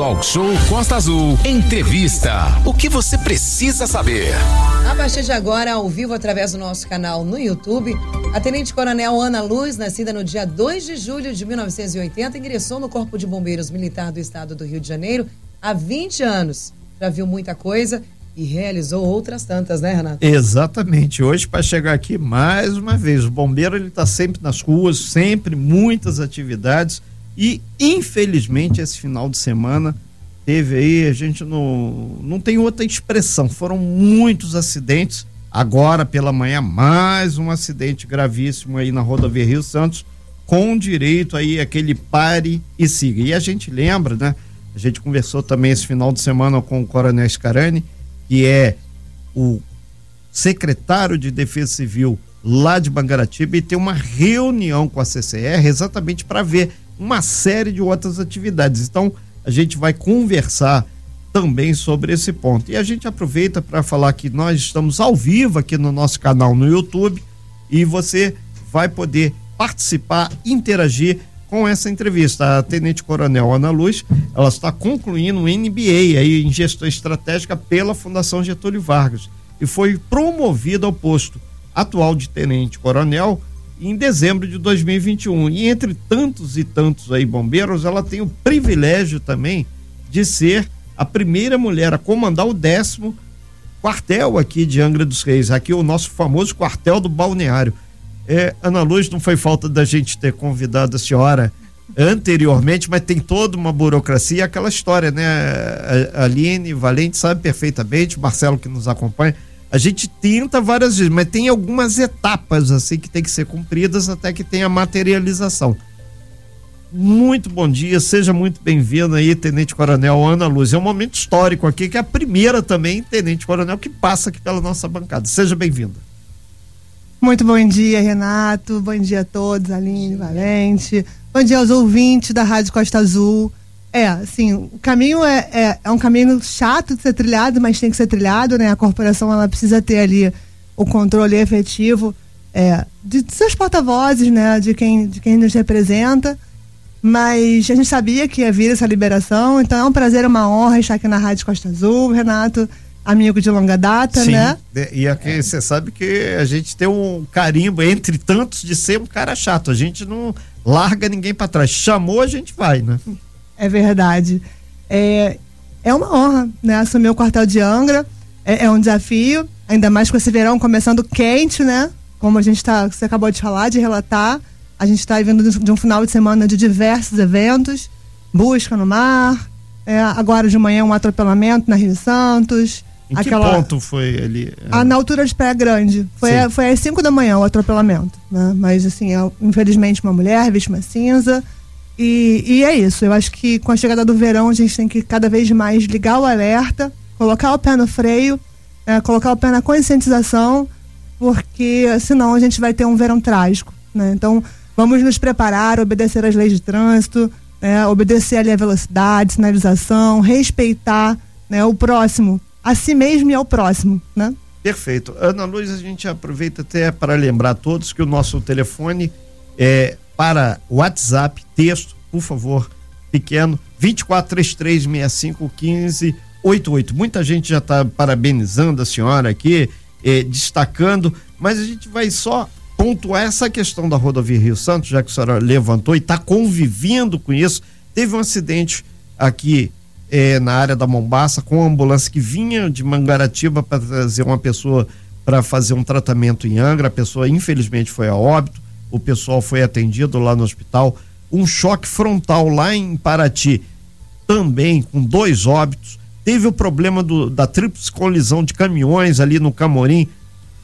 Talk Show Costa Azul. Entrevista. O que você precisa saber? A partir de agora, ao vivo, através do nosso canal no YouTube, a Tenente Coronel Ana Luz, nascida no dia 2 de julho de 1980, ingressou no Corpo de Bombeiros Militar do Estado do Rio de Janeiro há 20 anos. Já viu muita coisa e realizou outras tantas, né, Renato? Exatamente. Hoje, para chegar aqui, mais uma vez, o bombeiro ele está sempre nas ruas, sempre muitas atividades e, infelizmente, esse final de semana teve aí, a gente não, não tem outra expressão, foram muitos acidentes. Agora, pela manhã, mais um acidente gravíssimo aí na rodovia Rio Santos, com direito aí aquele pare e siga. E a gente lembra, né? A gente conversou também esse final de semana com o Coronel Scarani, que é o secretário de Defesa Civil lá de Bangaratiba, e tem uma reunião com a CCR exatamente para ver uma série de outras atividades. Então, a gente vai conversar também sobre esse ponto. E a gente aproveita para falar que nós estamos ao vivo aqui no nosso canal no YouTube e você vai poder participar, interagir com essa entrevista. A Tenente Coronel Ana Luz, ela está concluindo um MBA aí em gestão estratégica pela Fundação Getúlio Vargas e foi promovida ao posto atual de Tenente Coronel em dezembro de 2021. E entre tantos e tantos aí bombeiros, ela tem o privilégio também de ser a primeira mulher a comandar o décimo quartel aqui de Angra dos Reis, aqui o nosso famoso quartel do balneário. É, Ana Luz, não foi falta da gente ter convidado a senhora anteriormente, mas tem toda uma burocracia, aquela história, né? A Aline Valente sabe perfeitamente, Marcelo que nos acompanha, a gente tenta várias vezes, mas tem algumas etapas assim que tem que ser cumpridas até que tenha materialização. Muito bom dia, seja muito bem-vindo aí, Tenente Coronel Ana Luz. É um momento histórico aqui, que é a primeira também, Tenente Coronel, que passa aqui pela nossa bancada. Seja bem-vinda. Muito bom dia, Renato. Bom dia a todos, Aline, Valente. Bom dia aos ouvintes da Rádio Costa Azul. É, assim, o caminho é, é, é, um caminho chato de ser trilhado, mas tem que ser trilhado, né? A corporação ela precisa ter ali o controle efetivo é, de, de seus porta-vozes, né? De quem, de quem nos representa. Mas a gente sabia que ia vir essa liberação, então é um prazer, uma honra estar aqui na Rádio Costa Azul, Renato, amigo de longa data, Sim, né? E aqui você sabe que a gente tem um carimbo entre tantos de ser um cara chato. A gente não larga ninguém para trás. Chamou, a gente vai, né? É verdade. É, é uma honra, né? Assumir o quartel de Angra. É, é um desafio, ainda mais com esse verão começando quente, né? Como a gente tá, você acabou de falar, de relatar. A gente está vindo de um final de semana de diversos eventos, busca no mar, é, agora de manhã um atropelamento na Rio Santos. Em aquela, que ponto foi ali? Ah, na altura de Praia Grande. Foi, a, foi às 5 da manhã o atropelamento. Né? Mas, assim, é, infelizmente, uma mulher, vítima cinza. E, e é isso. Eu acho que com a chegada do verão a gente tem que cada vez mais ligar o alerta, colocar o pé no freio, é, colocar o pé na conscientização, porque senão a gente vai ter um verão trágico. Né? Então vamos nos preparar, obedecer às leis de trânsito, né? obedecer ali a velocidade, sinalização, respeitar né, o próximo, a si mesmo e ao próximo. Né? Perfeito. Ana Luiz, a gente aproveita até para lembrar a todos que o nosso telefone é para WhatsApp, texto, por favor, pequeno, 2433651588. Muita gente já está parabenizando a senhora aqui, eh, destacando, mas a gente vai só pontuar essa questão da rodovia Rio Santos, já que a senhora levantou e está convivendo com isso. Teve um acidente aqui eh, na área da Mombaça com uma ambulância que vinha de Mangaratiba para trazer uma pessoa para fazer um tratamento em Angra. A pessoa, infelizmente, foi a óbito o pessoal foi atendido lá no hospital. Um choque frontal lá em Paraty, também com dois óbitos. Teve o problema do, da tríplice colisão de caminhões ali no Camorim,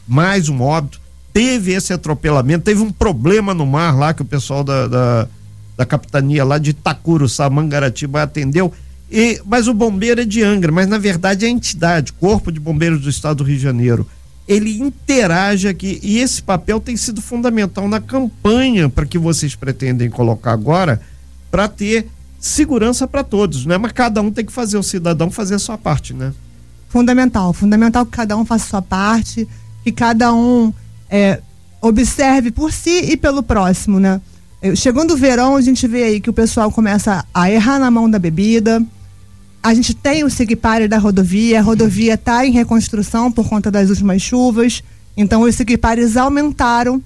mais um óbito. Teve esse atropelamento, teve um problema no mar lá que o pessoal da, da, da capitania lá de Itacuruçá, Mangaratiba atendeu. E, mas o bombeiro é de Angra, mas na verdade é a entidade, Corpo de Bombeiros do Estado do Rio de Janeiro ele interage aqui e esse papel tem sido fundamental na campanha para que vocês pretendem colocar agora para ter segurança para todos, né? Mas cada um tem que fazer o cidadão fazer a sua parte, né? Fundamental, fundamental que cada um faça a sua parte, que cada um é, observe por si e pelo próximo, né? Chegando o verão, a gente vê aí que o pessoal começa a errar na mão da bebida, a gente tem o Sigpare da rodovia, a rodovia está em reconstrução por conta das últimas chuvas, então os Sigpares aumentaram.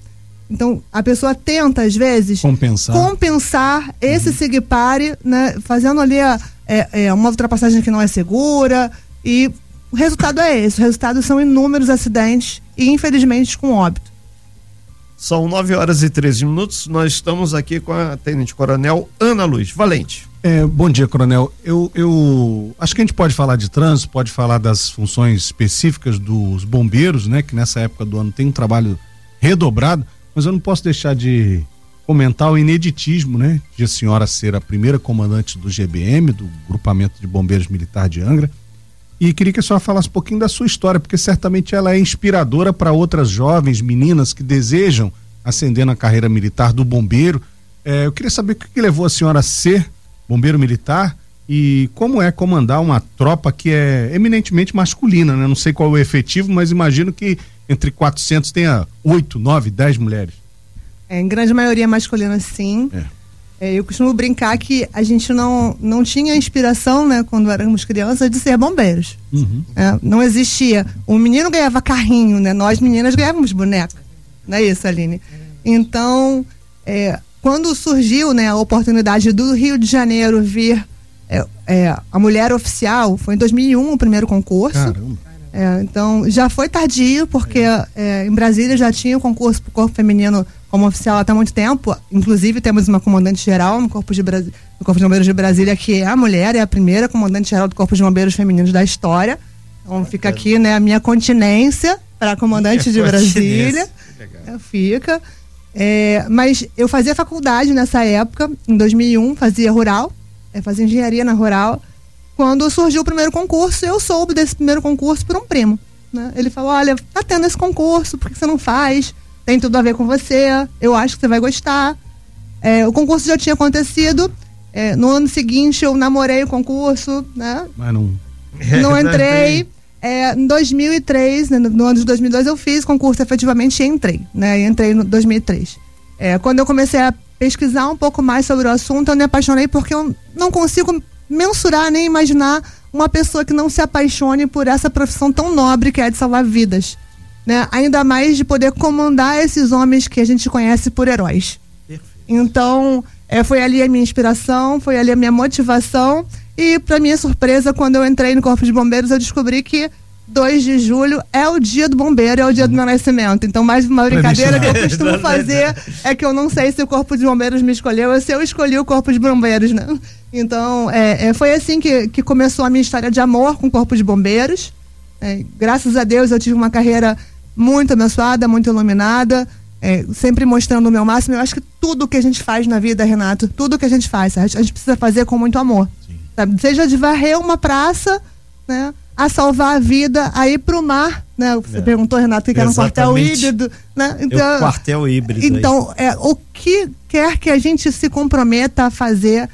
Então a pessoa tenta, às vezes, compensar, compensar esse uhum. Sigpare, né, fazendo ali a, é, é, uma ultrapassagem que não é segura e o resultado é esse. O resultado são inúmeros acidentes e, infelizmente, com óbito. São 9 horas e 13 minutos. Nós estamos aqui com a Tenente Coronel Ana Luz Valente. É, bom dia, Coronel. Eu, eu acho que a gente pode falar de trânsito, pode falar das funções específicas dos bombeiros, né? Que nessa época do ano tem um trabalho redobrado, mas eu não posso deixar de comentar o ineditismo, né? De a senhora ser a primeira comandante do GBM, do Grupamento de Bombeiros Militar de Angra. E queria que a senhora falasse um pouquinho da sua história, porque certamente ela é inspiradora para outras jovens meninas que desejam ascender na carreira militar do bombeiro. É, eu queria saber o que, que levou a senhora a ser bombeiro militar e como é comandar uma tropa que é eminentemente masculina, né? Não sei qual é o efetivo, mas imagino que entre 400 tenha 8, 9, 10 mulheres. É, em grande maioria masculina, sim. É. É, eu costumo brincar que a gente não, não tinha inspiração, né, quando éramos crianças, de ser bombeiros. Uhum. É, não existia. O menino ganhava carrinho, né? Nós meninas ganhávamos boneca. Não é isso, Aline? Então, é, quando surgiu né, a oportunidade do Rio de Janeiro vir é, é, a mulher oficial, foi em 2001 o primeiro concurso. Caramba. É, então, já foi tardio, porque é, em Brasília já tinha o concurso para o corpo feminino como oficial há muito tempo. Inclusive, temos uma comandante geral no Corpo de, no Corpo de Bombeiros de Brasília, que é a mulher, é a primeira comandante geral do Corpo de Bombeiros Femininos da história. Então, fica aqui né, a minha continência para comandante minha de Brasília. É, fica. É, mas eu fazia faculdade nessa época, em 2001, fazia rural, é, fazia engenharia na rural. Quando surgiu o primeiro concurso, eu soube desse primeiro concurso por um primo. Né? Ele falou: Olha, tá tendo esse concurso, por que você não faz? Tem tudo a ver com você, eu acho que você vai gostar. É, o concurso já tinha acontecido. É, no ano seguinte eu namorei o concurso, né? Mas não. Não entrei. É, em 2003, né, no ano de 2002, eu fiz concurso efetivamente e entrei, né? entrei em 2003. É, quando eu comecei a pesquisar um pouco mais sobre o assunto, eu me apaixonei porque eu não consigo mensurar nem imaginar uma pessoa que não se apaixone por essa profissão tão nobre que é de salvar vidas né? Ainda mais de poder comandar esses homens que a gente conhece por heróis. Perfeito. Então, é, foi ali a minha inspiração, foi ali a minha motivação. E, para minha surpresa, quando eu entrei no Corpo de Bombeiros, eu descobri que 2 de julho é o dia do bombeiro, é o dia do meu nascimento. Então, mais uma brincadeira que eu costumo fazer é que eu não sei se o Corpo de Bombeiros me escolheu ou se eu escolhi o Corpo de Bombeiros, né? Então, é, é, foi assim que, que começou a minha história de amor com o Corpo de Bombeiros. É, graças a Deus eu tive uma carreira muito abençoada, muito iluminada, é, sempre mostrando o meu máximo. Eu acho que tudo que a gente faz na vida, Renato, tudo que a gente faz, a gente precisa fazer com muito amor. Seja de varrer uma praça, né? A salvar a vida, a ir pro mar, né? Você é. perguntou, Renato, que era um quartel híbrido, né? Então, é quartel híbrido. Então, é, o que quer que a gente se comprometa a fazer,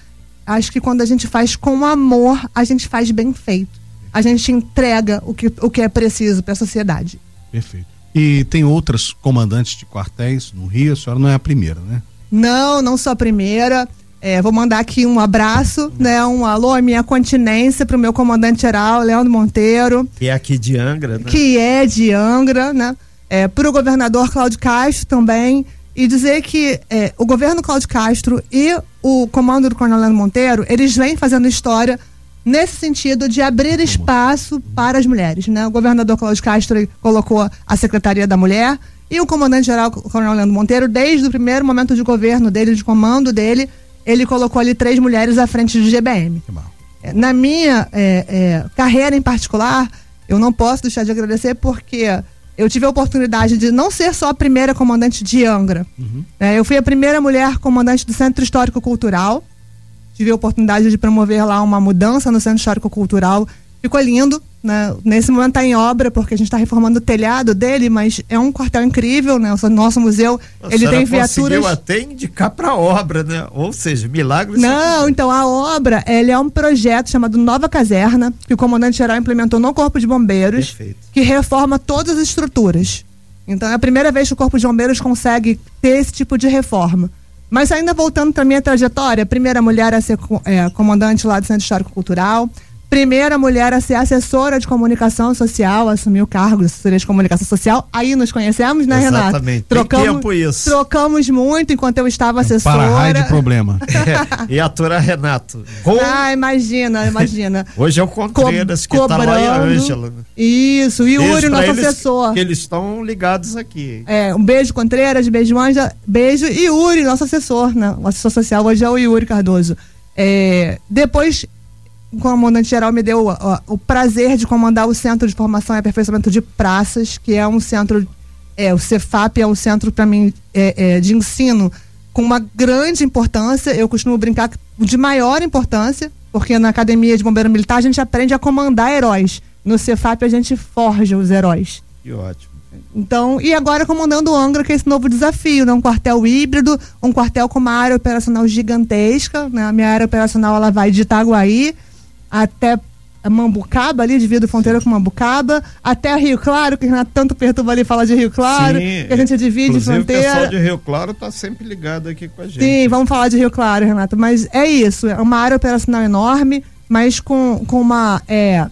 acho que quando a gente faz com amor, a gente faz bem feito. A gente entrega o que, o que é preciso para a sociedade. Perfeito. E tem outras comandantes de quartéis no Rio, a senhora não é a primeira, né? Não, não sou a primeira. É, vou mandar aqui um abraço, né? Um alô, a minha continência para o meu comandante geral, Leandro Monteiro. Que é aqui de Angra, né? Que é de Angra, né? É, para o governador Cláudio Castro também. E dizer que é, o governo Cláudio Castro e o comando do Coronel Leandro Monteiro, eles vêm fazendo história nesse sentido de abrir espaço para as mulheres. Né? O governador Cláudio Castro colocou a Secretaria da Mulher e o comandante-geral, Coronel Leandro Monteiro, desde o primeiro momento de governo dele, de comando dele, ele colocou ali três mulheres à frente do GBM. É, na minha é, é, carreira em particular, eu não posso deixar de agradecer porque eu tive a oportunidade de não ser só a primeira comandante de Angra. Uhum. É, eu fui a primeira mulher comandante do Centro Histórico Cultural tive a oportunidade de promover lá uma mudança no Centro Histórico Cultural. Ficou lindo, né? Nesse momento está em obra, porque a gente está reformando o telhado dele, mas é um quartel incrível, né? O nosso museu, Nossa, ele tem viaturas... até indicar para obra, né? Ou seja, milagre... Não, então a obra, ele é um projeto chamado Nova Caserna, que o comandante-geral implementou no Corpo de Bombeiros, Perfeito. que reforma todas as estruturas. Então é a primeira vez que o Corpo de Bombeiros consegue ter esse tipo de reforma. Mas ainda voltando para minha trajetória, primeira mulher a ser é, comandante lá do Centro Histórico Cultural, primeira mulher a ser assessora de comunicação social, assumiu o cargo de assessoria de comunicação social. Aí nos conhecemos, né, Renato? Exatamente. Trocamos, Tem tempo isso. trocamos muito enquanto eu estava assessora. Para de problema. É, e a Tura Renato. Com- Ah, imagina, imagina. Hoje é o Contreiras, que tá lá e a. Ângela. Isso, e o pra nosso eles, assessor. Que eles estão ligados aqui. É, um beijo, Contreiras, beijo, Anja, beijo. E Yuri, nosso assessor, né? O assessor social hoje é o Yuri Cardoso. É, depois, comandante geral me deu ó, o prazer de comandar o Centro de Formação e Aperfeiçoamento de Praças, que é um centro, é, o Cefap é um centro, para mim, é, é, de ensino com uma grande importância. Eu costumo brincar de maior importância, porque na Academia de Bombeiro Militar a gente aprende a comandar heróis. No Cefap a gente forja os heróis. Que ótimo. Então, e agora comandando o Angra, que é esse novo desafio, né? Um quartel híbrido, um quartel com uma área operacional gigantesca, né? A minha área operacional, ela vai de Itaguaí até Mambucaba, ali, divide fronteira com Mambucaba, até Rio Claro, que o Renato tanto perturba ali fala de Rio Claro, Sim, que a gente divide Inclusive, O pessoal fronteira. de Rio Claro tá sempre ligado aqui com a gente. Sim, vamos falar de Rio Claro, Renato. Mas é isso, é uma área operacional enorme, mas com, com uma. É,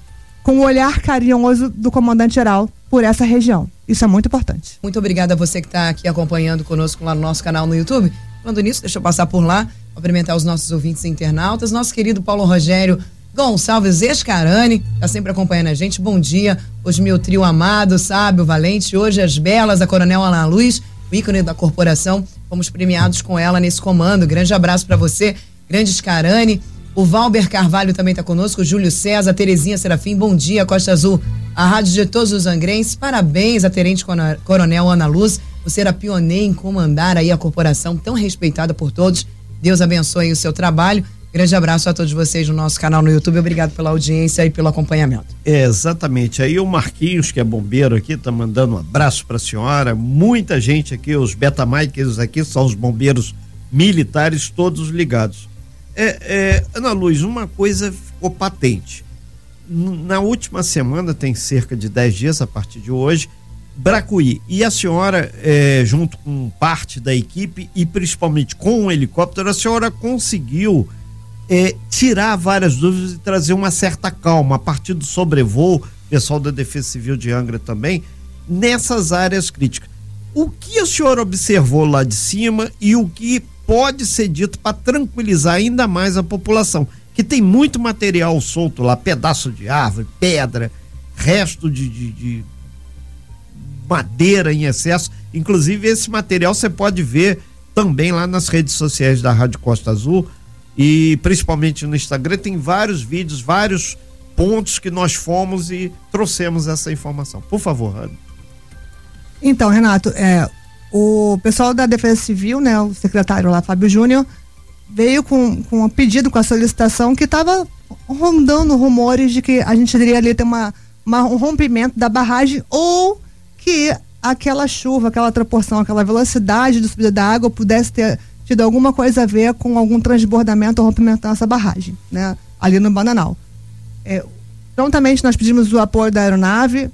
com um olhar carinhoso do comandante geral por essa região. Isso é muito importante. Muito obrigada a você que está aqui acompanhando conosco lá no nosso canal no YouTube. Falando nisso, deixa eu passar por lá, cumprimentar os nossos ouvintes e internautas. Nosso querido Paulo Rogério Gonçalves Escarani, está sempre acompanhando a gente. Bom dia. Hoje meu trio amado, sábio, valente. Hoje as belas, a Coronel Ana Luz, o ícone da corporação. Fomos premiados com ela nesse comando. Grande abraço para você, grande Escarani. O Valber Carvalho também está conosco, Júlio César, Terezinha Serafim, bom dia, Costa Azul, a rádio de todos os angrenses, parabéns a Tenente Cona- Coronel Ana Luz, você era pioneira em comandar aí a corporação tão respeitada por todos, Deus abençoe o seu trabalho, grande abraço a todos vocês no nosse canal no YouTube, obrigado pela audiência e pelo acompanhamento. É, exatamente. Aí o Marquinhos, que é bombeiro aqui, tá mandando um abraço para a senhora. Muita gente aqui, os betamikers aqui são os bombeiros militares, todos ligados. É, é, Ana Luz, uma coisa ficou patente. Na última semana, tem cerca de 10 dias a partir de hoje, Bracuí. E a senhora, é, junto com parte da equipe e principalmente com o helicóptero, a senhora conseguiu é, tirar várias dúvidas e trazer uma certa calma a partir do sobrevoo, pessoal da Defesa Civil de Angra também, nessas áreas críticas. O que a senhora observou lá de cima e o que pode ser dito para tranquilizar ainda mais a população? Que tem muito material solto lá, pedaço de árvore, pedra, resto de, de- de madeira em excesso. Inclusive, esse material você pode ver também lá nas redes sociais da Rádio Costa Azul e principalmente no Instagram. Tem vários vídeos, vários pontos que nós fomos e trouxemos essa informação. Por favor, Ana. Então, Renato, é, o pessoal da Defesa Civil, né, o secretário lá, Fábio Júnior, veio com, com um pedido, com a solicitação que estava rondando rumores de que a gente iria ali ter uma, uma- um rompimento da barragem ou que aquela chuva, aquela proporção, aquela velocidade de subida da água pudesse ter tido alguma coisa a ver com algum transbordamento ou rompimento dessa barragem, né, ali no Bananal. É, prontamente nós pedimos o apoio da aeronave,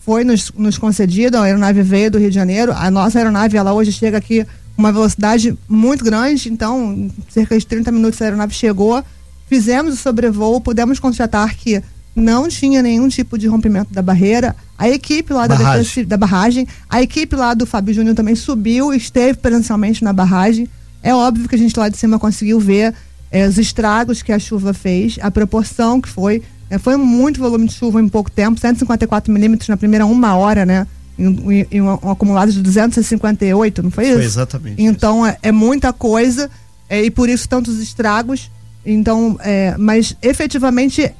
foi nos, nos concedido, a aeronave veio do Rio de Janeiro, a nossa aeronave, ela hoje chega aqui com uma velocidade muito grande, então, em cerca de 30 minutos a aeronave chegou, fizemos o sobrevoo, pudemos constatar que não tinha nenhum tipo de rompimento da barreira, a equipe lá da, Barragem. Defesa da barragem, a equipe lá do Fábio Júnior também subiu, esteve presencialmente na barragem, é óbvio que a gente lá de cima conseguiu ver eh, os estragos que a chuva fez, a proporção que foi. eh, foi muito volume de chuva em pouco tempo, 154 milímetros na primeira uma hora, né? Em, em- em um, um acumulado de 258, não foi isso? Foi exatamente Então é, é muita coisa é, e por isso tantos estragos. Então, é, mas efetivamente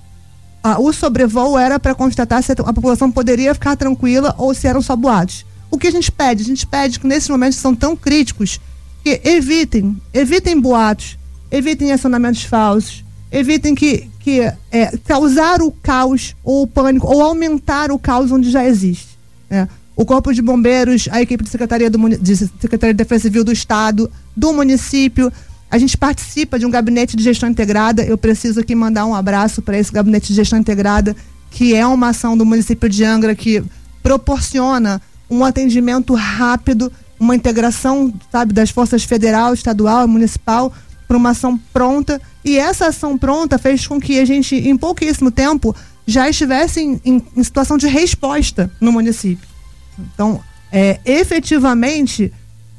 a- o sobrevoo era para constatar se a, a população poderia ficar tranquila ou se eram só boatos. O que a gente pede? A gente pede que nesses momentos que são tão críticos que evitem, evitem boatos, evitem acionamentos falsos, evitem que, que é, causar o caos ou o pânico ou aumentar o caos onde já existe. né? O Corpo de Bombeiros, a equipe de Secretaria, do, de Secretaria de Defesa Civil do Estado, do município, a gente participa de um gabinete de gestão integrada. Eu preciso aqui mandar um abraço para esse gabinete de gestão integrada, que é uma ação do município de Angra que proporciona um atendimento rápido, uma integração, sabe, das forças federal, estadual e municipal para uma ação pronta. E essa ação pronta fez com que a gente, em pouquíssimo tempo, já estivesse em, em, em situação de resposta no município. Então, é, efetivamente,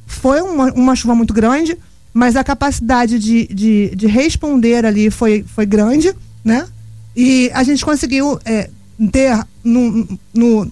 foi uma, uma chuva muito grande, mas a capacidade de, de, de responder ali foi, foi grande, né? E a gente conseguiu é, ter no, no,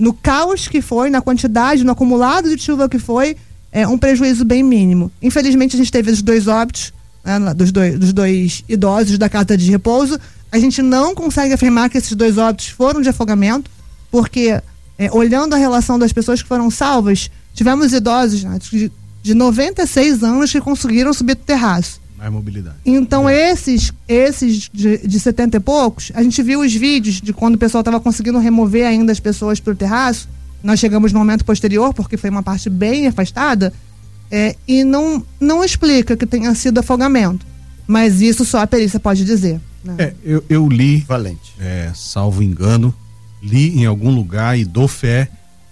no caos que foi, na quantidade, no acumulado de chuva que foi, é, um prejuízo bem mínimo. Infelizmente, a gente teve os dois óbitos, né, dos, dois, dos dois idosos da casa de repouso. A gente não consegue afirmar que esses dois óbitos foram de afogamento, porque, é, olhando a relação das pessoas que foram salvas, tivemos idosos né, de, de 96 anos que conseguiram subir do terraço. Mais mobilidade. Então, é. esses, esses de, de 70 e poucos, a gente viu os vídeos de quando o pessoal estava conseguindo remover ainda as pessoas para o terraço nós chegamos no momento posterior, porque foi uma parte bem afastada, é, e não, não explica que tenha sido afogamento. Mas isso só a perícia pode dizer. Né? É, eu, eu, li, Valente. É, salvo engano, li em algum lugar e dou fé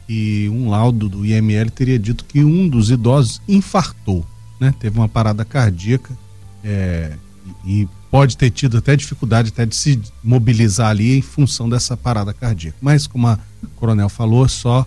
que um laudo do IML teria dito que um dos idosos infartou, né? Teve uma parada cardíaca é, e pode ter tido até dificuldade até de se mobilizar ali em função dessa parada cardíaca. Mas como a coronel falou, só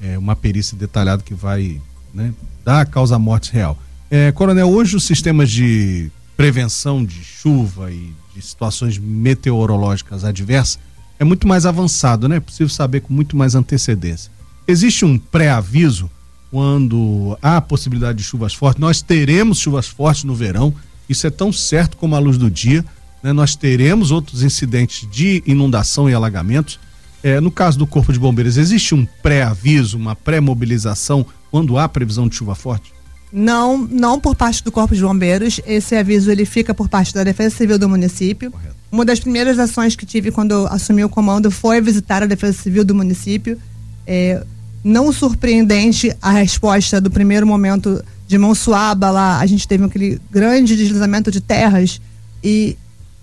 é, uma perícia detalhada que vai né, dar a causa morte real. É, coronel, hoje os sistemas de prevenção de chuva e de situações meteorológicas adversas é muito mais avançado, né? É possível saber com muito mais antecedência. Existe um pré-aviso quando há possibilidade de chuvas fortes. Nós teremos chuvas fortes no verão isso é tão certo como a luz do dia. Né? Nós teremos outros incidentes de inundação e alagamentos. É, no caso do Corpo de Bombeiros, existe um pré-aviso, uma pré-mobilização quando há previsão de chuva forte? Não, não por parte do Corpo de Bombeiros. Esse aviso ele fica por parte da Defesa Civil do município. Correto. Uma das primeiras ações que tive quando assumi o comando foi visitar a Defesa Civil do município. É, não surpreendente a resposta do primeiro momento de Monsuaba lá, a gente teve aquele grande deslizamento de terras e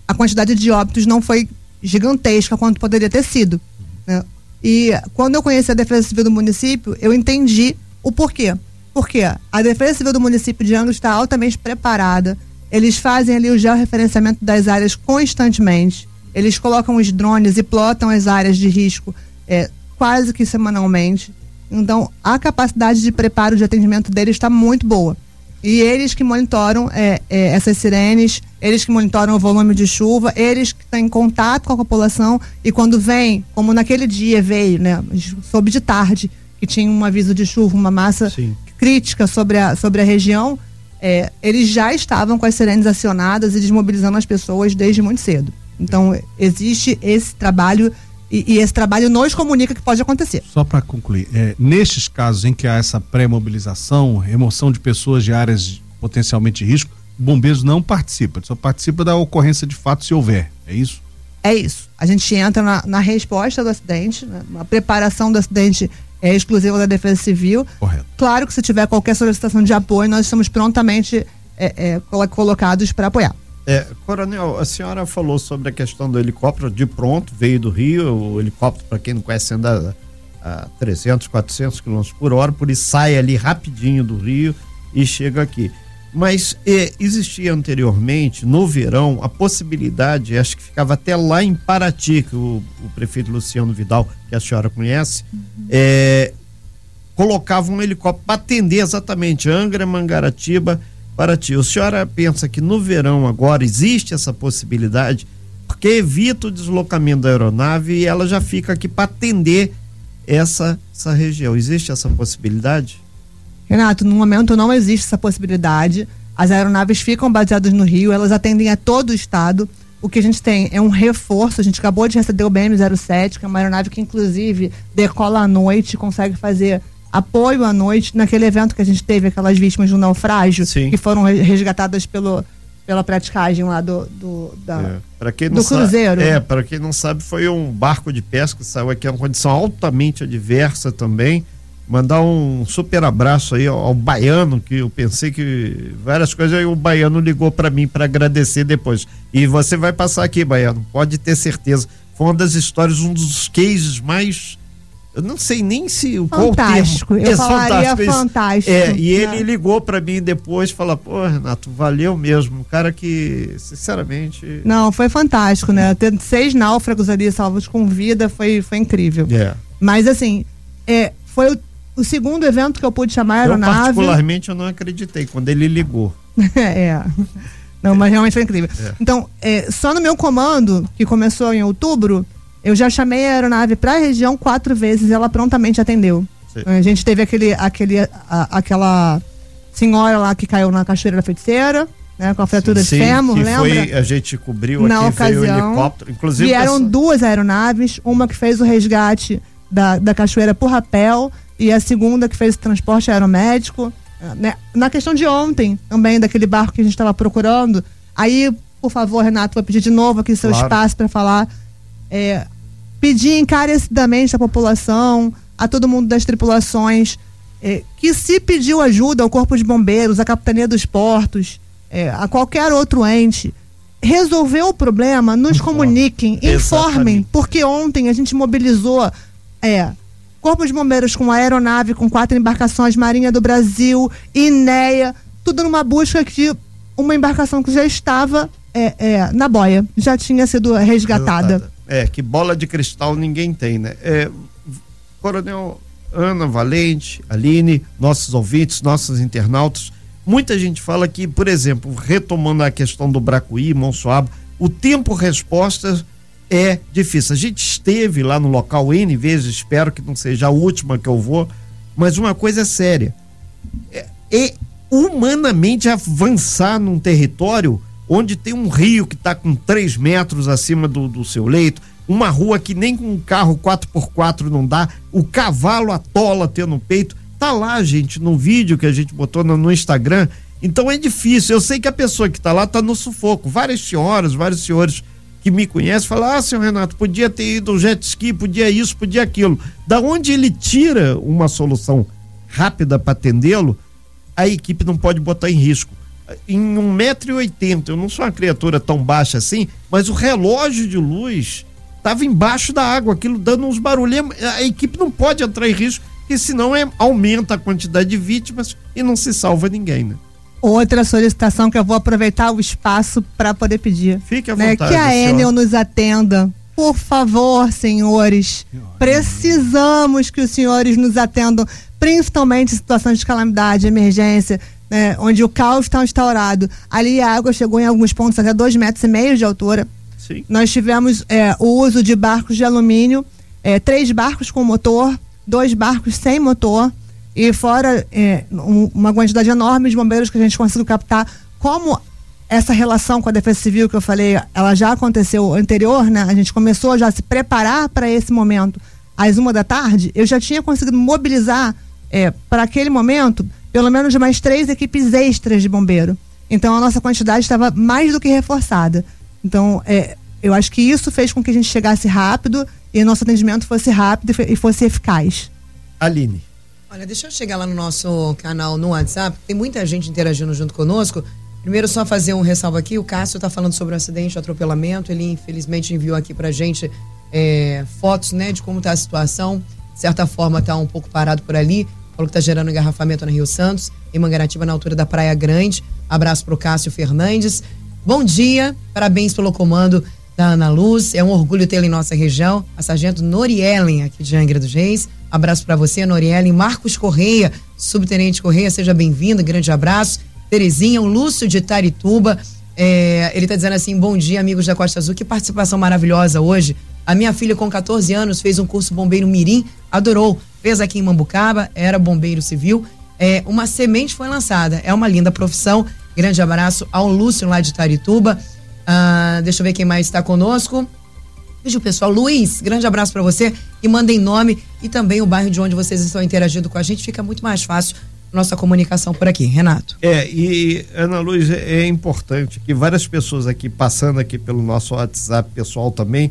a quantidade de óbitos não foi gigantesca quanto poderia ter sido. Né? E quando eu conheci a Defesa Civil do município, eu entendi o porquê. Porque a Defesa Civil do município de Angra está altamente preparada. Eles fazem ali o georreferenciamento das áreas constantemente. Eles colocam os drones e plotam as áreas de risco é, quase que semanalmente. Então, a capacidade de preparo de atendimento deles está muito boa. E eles que monitoram é, é, essas sirenes, eles que monitoram o volume de chuva, eles que estão em contato com a população e quando vem, como naquele dia veio, né, soube de tarde, que tinha um aviso de chuva, uma massa Sim. crítica sobre a, sobre a região, é, eles já estavam com as sirenes acionadas e desmobilizando as pessoas desde muito cedo. Então, existe esse trabalho e, e, esse trabalho nos comunica que pode acontecer. Só para concluir, é, nestes casos em que há essa pré-mobilização, remoção de pessoas de áreas potencialmente de risco, bombeiros não participa, só participa da ocorrência de fato se houver, é isso? É isso. A gente entra na, na resposta do acidente, né? a preparação do acidente é exclusiva da Defesa Civil. Correto. Claro que se tiver qualquer solicitação de apoio, nós estamos prontamente é, é, colocados para apoiar. É, coronel, a senhora falou sobre a questão do helicóptero de pronto, veio do Rio, o helicóptero, para quem não conhece, anda a 300, 400 km por hora, por isso sai ali rapidinho do Rio e chega aqui. Mas é, existia anteriormente, no verão, a possibilidade, acho que ficava até lá em Paraty, que o, o prefeito Luciano Vidal, que a senhora conhece, uhum. é, colocava um helicóptero para atender exatamente Angra, Mangaratiba para ti. O senhora pensa que no verão agora existe essa possibilidade? Porque evita o deslocamento da aeronave e ela já fica aqui para atender essa, essa região. Existe essa possibilidade? Renato, no momento não existe essa possibilidade. As aeronaves ficam baseadas no Rio, elas atendem a todo o estado. O que a gente tem é um reforço. A gente acabou de receber o BM-07, que é uma aeronave que, inclusive, decola à noite, consegue fazer apoio à noite naquele evento que a gente teve, aquelas vítimas do naufrágio, Sim. que foram resgatadas pelo, pela praticagem lá do, do, da, é. do cruzeiro. é, para quem não sabe, foi um barco de pesca que saiu aqui, é uma condição altamente adversa também. Mandar um super abraço aí ao, ao baiano, que eu pensei que várias coisas, aí o baiano ligou para mim para agradecer depois. E você vai passar aqui, baiano, pode ter certeza. Foi uma das histórias, um dos cases mais Eu não sei nem se o fantástico. Eu é falaria fantástico. fantástico. É, e ele ligou para mim depois, falou: "Pô, Renato, valeu mesmo, um cara que, sinceramente, Não, foi fantástico, né? Ter seis náufragos ali salvos com vida foi foi incrível. É. Mas assim, é, foi o, o segundo evento que eu pude chamar a aeronave. Eu particularmente eu não acreditei quando ele ligou. é. Não, mas realmente foi incrível. É. Então, é, só no meu comando, que começou em outubro, eu já chamei a aeronave para a região quatro vezes e ela prontamente atendeu. Sim. A gente teve aquele, aquele, a, aquela senhora lá que caiu na Cachoeira da Feiticeira, né, com a fratura sim, de fêmur, lembra? Foi, a gente cobriu na aqui, ocasião, helicóptero. Inclusive vieram essa... duas aeronaves, uma que fez o resgate da, da cachoeira por rapel e a segunda que fez o transporte aeromédico. Né? Na questão de ontem, também, daquele barco que a gente estava procurando, aí, por favor, Renato, vou pedir de novo aqui seu claro. espaço para falar. É, pedir encarecidamente à população, a todo mundo das tripulações, é, que se pediu ajuda ao Corpo de Bombeiros, à Capitania dos Portos, é, a qualquer outro ente, resolveu o problema, nos comuniquem, informem, porque ontem a gente mobilizou é, Corpo de Bombeiros com aeronave, com quatro embarcações, Marinha do Brasil, INEA, tudo numa busca de uma embarcação que já estava é, é, na boia, já tinha sido resgatada. É, que bola de cristal ninguém tem, né? É, Coronel Ana Valente, Aline, nossos ouvintes, nossos internautas, muita gente fala que, por exemplo, retomando a questão do Bracuí, Monsuaba, o tempo resposta é difícil. A gente esteve lá no local N vezes, espero que não seja a última que eu vou, mas uma coisa é séria. É, é humanamente avançar num território onde tem um rio que está com 3 metros acima do, do seu leito, uma rua que nem com um carro 4x4 não dá, o cavalo atola tendo no peito. Tá lá, gente, no vídeo que a gente botou no, no Instagram. Então é difícil. Eu sei que a pessoa que está lá está no sufoco. Várias senhoras, vários senhores que me conhece fala: Ah, senhor Renato, podia ter ido um jet ski, podia isso, podia aquilo. Da onde ele tira uma solução rápida para atendê-lo, a equipe não pode botar em risco. Em 1,80m, eu não sou uma criatura tão baixa assim, mas o relógio de luz estava embaixo da água, aquilo dando uns barulhos. A equipe não pode entrar em risco, porque senão é, aumenta a quantidade de vítimas e não se salva ninguém, né? Outra solicitação que eu vou aproveitar o espaço para poder pedir. Fique à né? vontade. Que a Enel nos atenda. Por favor, senhores. Precisamos que os senhores nos atendam, principalmente em situações de calamidade, emergência, né? onde o caos está instaurado. Ali a água chegou em alguns pontos até dois metros e meio de altura. Sim. Nós tivemos é, o uso de barcos de alumínio, é, três barcos com motor, dois barcos sem motor e fora é, um, uma quantidade enorme de bombeiros que a gente conseguiu captar. Como essa relação com a Defesa Civil que eu falei, ela já aconteceu anterior, né? A gente começou já a se preparar para esse momento às uma da tarde. Eu já tinha conseguido mobilizar é, para aquele momento pelo menos mais três equipes extras de bombeiro. Então a nossa quantidade estava mais do que reforçada. Então é, eu acho que isso fez com que a gente chegasse rápido e nosso atendimento fosse rápido e fosse eficaz. Aline. Olha, deixa eu chegar lá no nosso canal no WhatsApp, tem muita gente interagindo junto conosco. Primeiro, só fazer um ressalvo aqui: o Cássio está falando sobre o acidente, o atropelamento. Ele, infelizmente, enviou aqui para gente é, fotos né, de como está a situação. De certa forma, está um pouco parado por ali. Falou que está gerando engarrafamento na Rio Santos, em Mangaratiba, na altura da Praia Grande. Abraço para o Cássio Fernandes. Bom dia, parabéns pelo comando da Ana Luz. É um orgulho tê-la em nossa região. A sargento Noriellen, aqui de Angra dos Reis. Abraço para você, Noriellen. Marcos Correia, subtenente Correia, seja bem-vindo. Grande abraço. Terezinha, o Lúcio de Tarituba. É, ele está dizendo assim: bom dia, amigos da Costa Azul. Que participação maravilhosa hoje. A minha filha, com 14 anos, fez um curso bombeiro Mirim, adorou. Fez aqui em Mambucaba, era bombeiro civil. É, uma semente foi lançada. É uma linda profissão. Grande abraço ao Lúcio lá de Tarituba. Ah, deixa eu ver quem mais está conosco. Veja o pessoal. Luiz, grande abraço para você e mandem nome e também o bairro de onde vocês estão interagindo com a gente. Fica muito mais fácil nossa comunicação por aqui. Renato. É, e Ana Luiz, é, é importante que várias pessoas aqui, passando aqui pelo nosso WhatsApp pessoal também,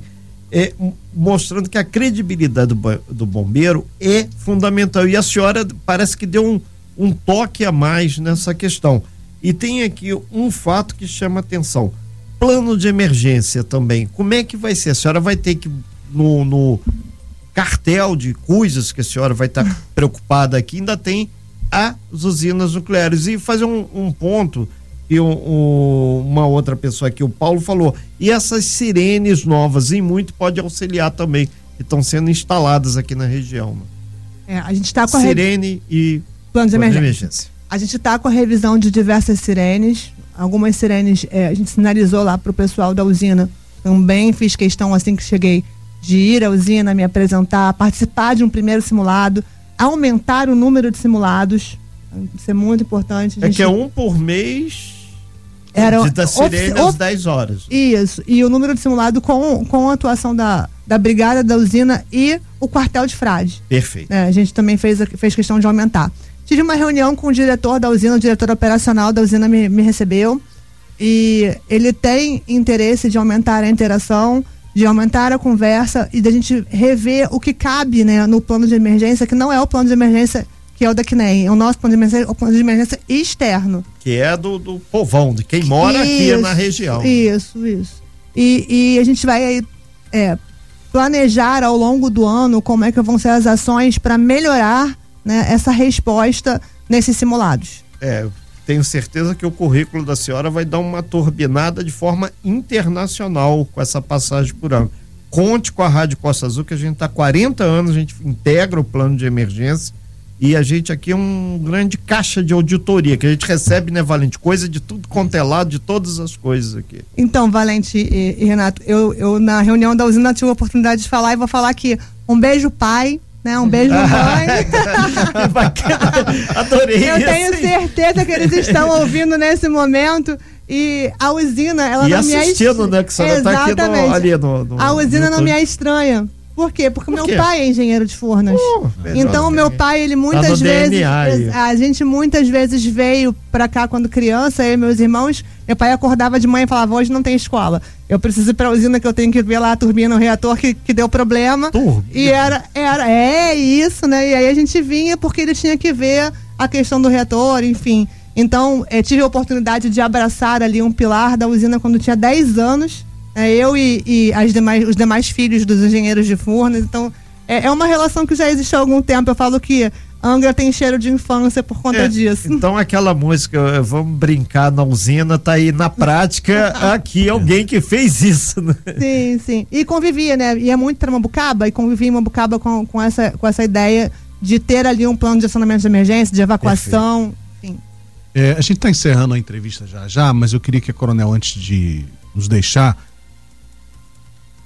é, mostrando que a credibilidade do, do bombeiro é fundamental. E a senhora parece que deu um, um toque a mais nessa questão. E tem aqui um fato que chama atenção plano de emergência também. Como é que vai ser? A senhora vai ter que no, no cartel de coisas que a senhora vai estar tá preocupada aqui, ainda tem as usinas nucleares. E fazer um, um ponto que um, um, uma outra pessoa aqui, o Paulo, falou. E essas sirenes novas, e muito pode auxiliar também, que estão sendo instaladas aqui na região. É, a gente está com a Sirene e plano de emergência. de emergência. A gente está com a revisão de diversas sirenes. Algumas sirenes é, a gente sinalizou lá para o pessoal da usina. Também fiz questão, assim que cheguei, de ir à usina, me apresentar, participar de um primeiro simulado, aumentar o número de simulados. Isso é muito importante. É que é um por mês era de da sirene às 10 horas. Isso. E o número de simulado com, com a atuação da, da brigada da usina e o quartel de frade. Perfeito. É, a gente também fez, fez questão de aumentar. Tive uma reunião com o diretor da usina, o diretor operacional da usina me, me recebeu e ele tem interesse de aumentar a interação, de aumentar a conversa e da gente rever o que cabe né, no plano de emergência, que não é o plano de emergência que é o da CNEM, é o nosso plano de emergência, o plano de emergência externo. Que é do, do povão, de quem mora isso, aqui na região. Isso, isso. E, e a gente vai é, planejar ao longo do ano como é que vão ser as ações para melhorar né, essa resposta nesses simulados. É, tenho certeza que o currículo da senhora vai dar uma turbinada de forma internacional com essa passagem por ano. Conte com a Rádio Costa Azul, que a gente está há 40 anos, a gente integra o plano de emergência e a gente aqui é um grande caixa de auditoria, que a gente recebe, né, Valente? Coisa de tudo quanto é lado, de todas as coisas aqui. Então, Valente e, e Renato, eu, eu na reunião da usina tive a oportunidade de falar e vou falar aqui. Um beijo, pai. Né? Um beijo, mãe. Adorei Eu tenho certeza que eles estão ouvindo nesse momento. E a usina, ela e não me é estranha. né? Que você Exatamente. Tá aqui no, ali no, no, A usina não me é estranha. Por quê? Porque Por meu pai é engenheiro de Furnas. Então, o meu pai, ele muitas tá vezes. DNA, a gente muitas vezes veio pra cá quando criança, eu e meus irmãos. Meu pai acordava de manhã e falava: hoje não tem escola. Eu preciso ir pra usina que eu tenho que ver lá a turbina, o reator que, que deu problema. Turbina. E era, era, é isso, né? E aí a gente vinha porque ele tinha que ver a questão do reator, enfim. Então, eh, tive a oportunidade de abraçar ali um pilar da usina quando tinha 10 anos. É, eu e, e as demais, os demais filhos dos engenheiros de Furnas. Então, é, é uma relação que já existe há algum tempo. Eu falo que Angra tem cheiro de infância por conta é, disso. Então aquela música Vamos Brincar na Usina tá aí na prática aqui alguém que fez isso, né? Sim, sim. E convivia, né? Ia muito para Mambucaba e convivia em Mambucaba com, com, essa, com essa ideia de ter ali um plano de acionamento de emergência, de evacuação, enfim. É, a gente está encerrando a entrevista já já, mas eu queria que a Coronel, antes de nos deixar,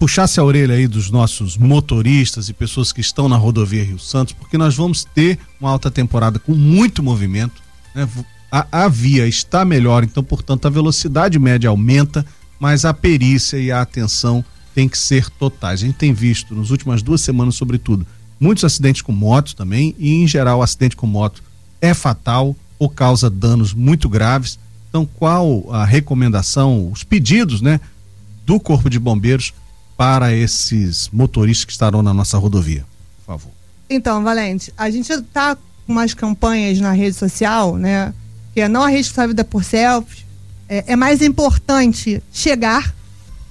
puxasse a orelha aí dos nossos motoristas e pessoas que estão na rodovia Rio Santos, porque nós vamos ter uma alta temporada com muito movimento. Né? A, a via está melhor, então, portanto, a velocidade média aumenta, mas a perícia e a atenção tem que ser totais. A gente tem visto nas últimas duas semanas, sobretudo, muitos acidentes com moto também, e em geral o acidente com moto é fatal ou causa danos muito graves. Então, qual a recomendação, os pedidos, né, do Corpo de Bombeiros para esses motoristas que estarão na nossa rodovia? Por favor. Então, Valente, a gente está com umas campanhas na rede social, né? Que é não arrisque sua vida por selfie. É, é mais importante chegar.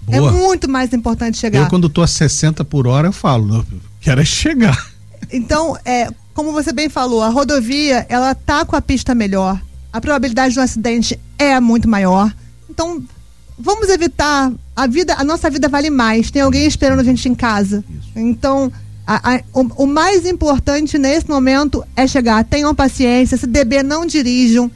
É Boa. É muito mais importante chegar. Eu, quando estou a 60 por hora, eu falo, quero é chegar. Então, é, como você bem falou, a rodovia, ela tá com a pista melhor. A probabilidade de um acidente é muito maior. Então, vamos evitar a vida, a nossa vida vale mais. Tem alguém esperando a gente em casa. Isso. Então, a, a, o, o, mais importante nesse momento é chegar. Tenham paciência. Se DB não dirijam,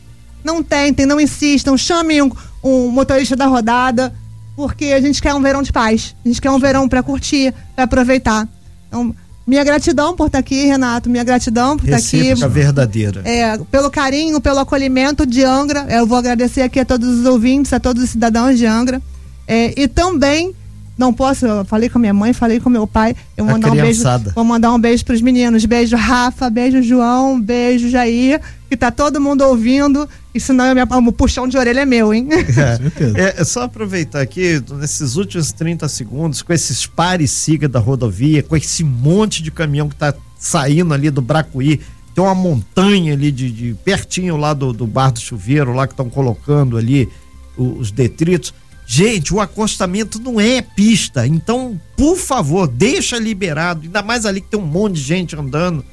não tentem, não insistam. Chamem um, um motorista da rodada, porque a gente quer um verão de paz. A gente quer um verão para curtir, para aproveitar. Então, minha gratidão por estar tá aqui, Renato. Minha gratidão por estar tá aqui. verdadeira. É, pelo carinho, pelo acolhimento de Angra. Eu vou agradecer aqui a todos os ouvintes, a todos os cidadãos de Angra. É, e também não posso, eu falei com a minha mãe, falei com meu pai, eu vou mandar um beijo, vou mandar um beijo pros meninos, beijo Rafa, beijo João, beijo Jair, que tá todo mundo ouvindo, e senão eu o puxão de orelha é meu, hein? É, é, é, só aproveitar aqui, nesses últimos 30 segundos, com esses pares siga da rodovia, com esse monte de caminhão que tá saindo ali do Bracuí, tem uma montanha ali de, de pertinho lá do, do bar do chuveiro, lá que estão colocando ali os detritos Gente, o acostamento não é pista, então, por favor, deixa liberado, ainda mais ali que tem um monte de gente andando.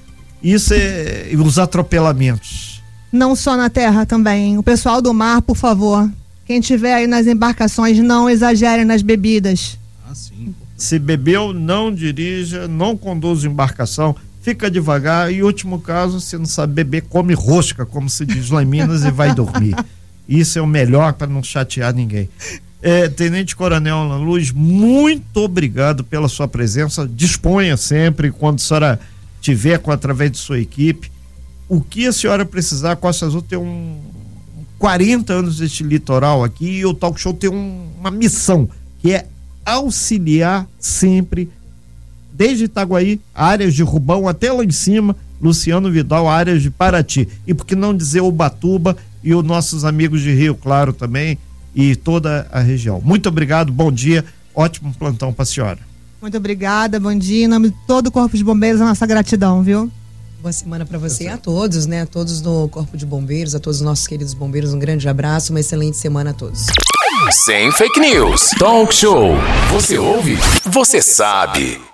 Isso é os atropelamentos. Não só na terra também. O pessoal do mar, por favor. Quem tiver aí nas embarcações, não exagere nas bebidas. Ah, sim. Se bebeu, não dirija, não conduza embarcação, fica devagar e último caso, se não sabe beber, come rosca, como se diz lá em Minas, e vai dormir. Isso é o melhor para não chatear ninguém. É, Tenente Coronel Ana Luz, muito obrigado pela sua presença. Disponha sempre, quando a senhora tiver com através de sua equipe. O que a senhora precisar, Costa Azul tem um 40 anos deste litoral aqui e o Talk Show tem um, uma missão, que é auxiliar sempre, desde Itaguaí, áreas de Rubão até lá em cima, Luciano Vidal, áreas de Paraty. E por que não dizer Ubatuba e os nossos amigos de Rio Claro também e toda a região. Muito obrigado, bom dia, ótimo plantão para a senhora. Muito obrigada, bom dia. Em nome de todo o Corpo de Bombeiros, a nossa gratidão, viu? Boa semana para você e a todos, né? A todos do Corpo de Bombeiros, a todos os nossos queridos bombeiros, um grande abraço, uma excelente semana a todos. Sem fake news. Talk show. Você ouve? Você sabe.